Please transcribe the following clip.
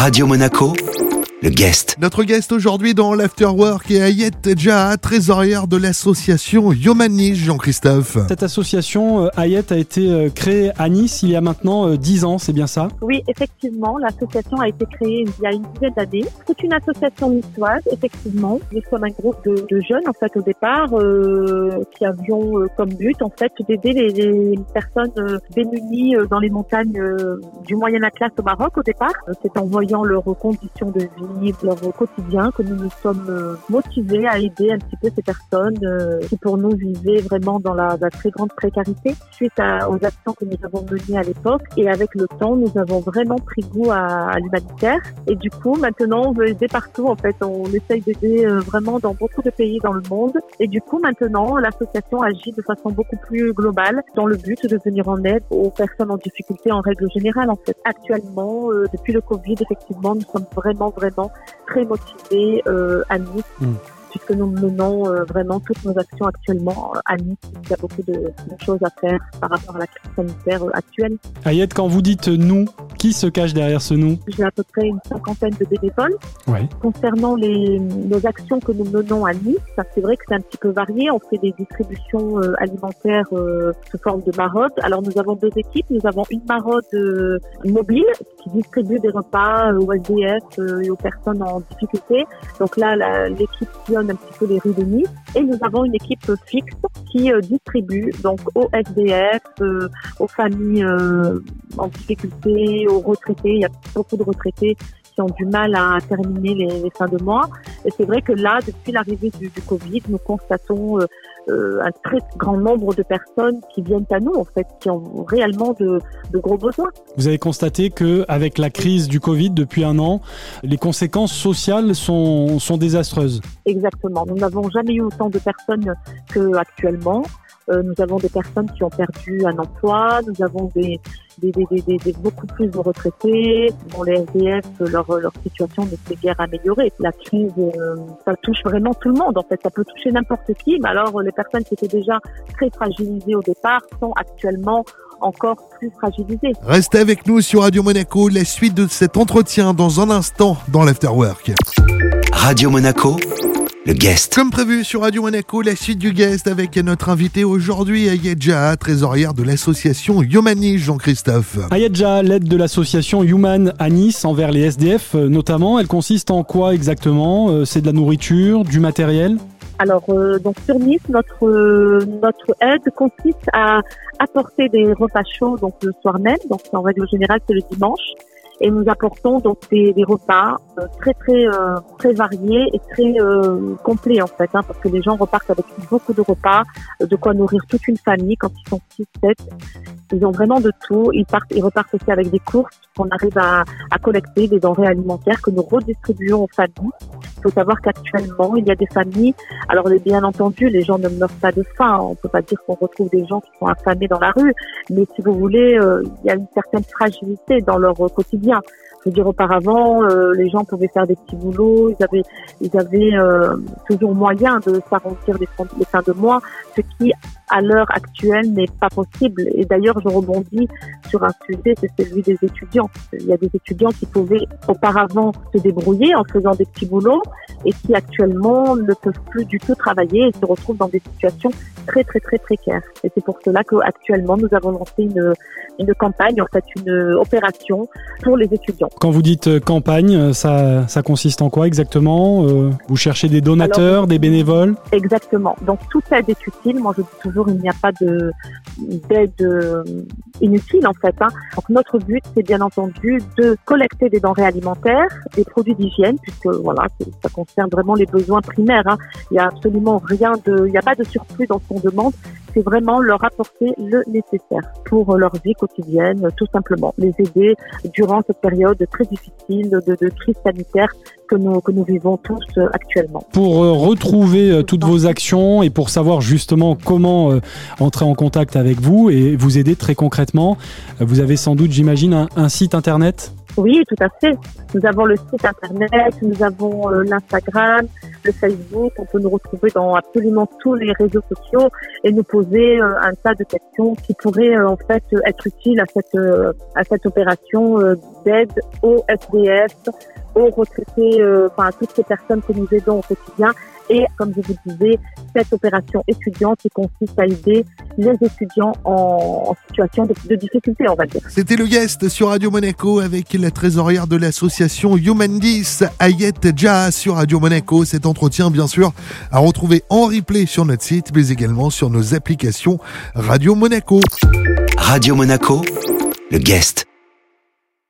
Radio Monaco, le guest. Notre guest aujourd'hui dans l'Afterwork est Ayet Tedja, trésorière de l'association Yomani, Jean-Christophe. Cette association, euh, Ayet, a été euh, créée à Nice il y a maintenant euh, 10 ans, c'est bien ça? Oui, effectivement, l'association a été créée il y a une dizaine d'années. C'est une association niçoise, effectivement. Nous sommes un groupe de, de jeunes, en fait, au départ, euh, qui avions euh, comme but, en fait, d'aider les, les personnes euh, démunies euh, dans les montagnes euh, du Moyen Atlas au Maroc, au départ. Euh, C'est en voyant leurs conditions de vie, leur quotidien, que nous nous sommes euh, motivés à aider un petit peu ces personnes euh, qui, pour nous, vivaient vraiment dans la, la très grande précarité suite à- aux actions que nous avons menées à l'époque. Et avec le temps, nous avons vraiment pris goût à, à l'humanitaire. Et du coup, maintenant, on veut aider partout. En fait, on essaye d'aider euh, vraiment dans beaucoup de pays dans le monde. Et du coup, maintenant, l'association agit de façon beaucoup plus globale dans le but de venir en aide aux personnes en difficulté en règle générale. En fait, actuellement, euh, depuis le Covid, effectivement, nous sommes vraiment, vraiment très motivés euh, à Nice. Mm. Puisque nous menons euh, vraiment toutes nos actions actuellement euh, à Nice, il y a beaucoup de, de choses à faire par rapport à la crise sanitaire actuelle. Ayet, quand vous dites nous, qui se cache derrière ce nous J'ai à peu près une cinquantaine de bénévoles. Oui. Concernant les, nos actions que nous menons à Nice, c'est vrai que c'est un petit peu varié. On fait des distributions euh, alimentaires euh, sous forme de maraude. Alors nous avons deux équipes. Nous avons une maraude euh, mobile qui distribue des repas aux SDF et aux personnes en difficulté. Donc là, l'équipe sillonne un petit peu les rues de Nice. Et nous avons une équipe fixe qui distribue donc aux SDF, aux familles en difficulté, aux retraités. Il y a beaucoup de retraités qui ont du mal à terminer les, les fins de mois. Et c'est vrai que là, depuis l'arrivée du, du Covid, nous constatons euh, euh, un très grand nombre de personnes qui viennent à nous, en fait, qui ont réellement de, de gros besoins. Vous avez constaté que avec la crise du Covid depuis un an, les conséquences sociales sont, sont désastreuses. Exactement. Nous n'avons jamais eu autant de personnes qu'actuellement. Euh, nous avons des personnes qui ont perdu un emploi, nous avons des, des, des, des, des- des- beaucoup plus de retraités. Bon, les SDF, leur, leur situation ne s'est guère améliorée. La crise, euh, ça touche vraiment tout le monde. En fait, ça peut toucher n'importe qui. Mais alors, les personnes qui étaient déjà très fragilisées au départ sont actuellement encore plus fragilisées. Restez avec nous sur Radio Monaco, la suite de cet entretien dans un instant dans l'Afterwork. Radio Monaco, le guest. Comme prévu sur Radio Monaco, la suite du guest avec notre invité aujourd'hui, Ayet Jaha, trésorière de l'association Yomani, Jean-Christophe. Ayedja, l'aide de l'association Human à Nice envers les SDF euh, notamment, elle consiste en quoi exactement Euh, C'est de la nourriture, du matériel? Alors, euh, donc sur Nice, notre euh, notre aide consiste à apporter des repas chauds donc le soir même. Donc en règle générale, c'est le dimanche. Et nous apportons donc des, des repas euh, très très euh, très variés et très euh, complets en fait, hein, parce que les gens repartent avec beaucoup de repas, euh, de quoi nourrir toute une famille quand ils sont 6, 7. Ils ont vraiment de tout. Ils partent, ils repartent aussi avec des courses qu'on arrive à, collecter, des denrées alimentaires que nous redistribuons aux familles. Il faut savoir qu'actuellement, il y a des familles alors, bien entendu, les gens ne meurent pas de faim. On peut pas dire qu'on retrouve des gens qui sont affamés dans la rue, mais si vous voulez, euh, il y a une certaine fragilité dans leur quotidien. Je veux dire, auparavant, euh, les gens pouvaient faire des petits boulots, ils avaient, ils avaient euh, toujours moyen de s'arrondir les, les fins de mois, ce qui, à l'heure actuelle, n'est pas possible. Et d'ailleurs, je rebondis sur un sujet, c'est celui des étudiants. Il y a des étudiants qui pouvaient auparavant se débrouiller en faisant des petits boulots et qui actuellement ne peuvent plus du tout travailler et se retrouvent dans des situations très très très précaires. Et c'est pour cela qu'actuellement nous avons lancé une, une campagne, en fait une opération pour les étudiants. Quand vous dites euh, campagne, euh, ça, ça consiste en quoi exactement Euh, Vous cherchez des donateurs, Alors, des bénévoles? Exactement. Donc toute aide est utile. Moi je dis toujours il n'y a pas de d'aide inutile en fait. hein. Donc notre but c'est bien entendu de collecter des denrées alimentaires, des produits d'hygiène puisque voilà ça concerne vraiment les besoins primaires. hein. Il n'y a absolument rien de, il n'y a pas de surplus dans qu'on demande. C'est vraiment leur apporter le nécessaire pour leur vie quotidienne, tout simplement. Les aider durant cette période très difficile de, de crise sanitaire que nous, que nous vivons tous euh, actuellement. Pour euh, retrouver euh, toutes vos actions et pour savoir justement comment euh, entrer en contact avec vous et vous aider très concrètement, euh, vous avez sans doute, j'imagine, un, un site internet? Oui, tout à fait. Nous avons le site internet, nous avons euh, l'Instagram, le Facebook. On peut nous retrouver dans absolument tous les réseaux sociaux et nous poser euh, un tas de questions qui pourraient en fait être utiles à cette à cette opération d'aide aux SDF, aux retraités, enfin à toutes ces personnes que nous aidons au quotidien et comme je vous disais, cette opération étudiante qui consiste à aider les étudiants en, situation de, difficulté, on va dire. C'était le guest sur Radio Monaco avec la trésorière de l'association Human 10, Ayette Jazz sur Radio Monaco. Cet entretien, bien sûr, à retrouver en replay sur notre site, mais également sur nos applications Radio Monaco. Radio Monaco, le guest.